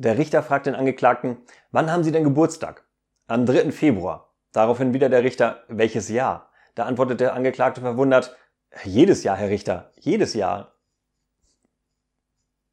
Der Richter fragt den Angeklagten, wann haben Sie denn Geburtstag? Am 3. Februar. Daraufhin wieder der Richter, welches Jahr? Da antwortet der Angeklagte verwundert, jedes Jahr, Herr Richter, jedes Jahr.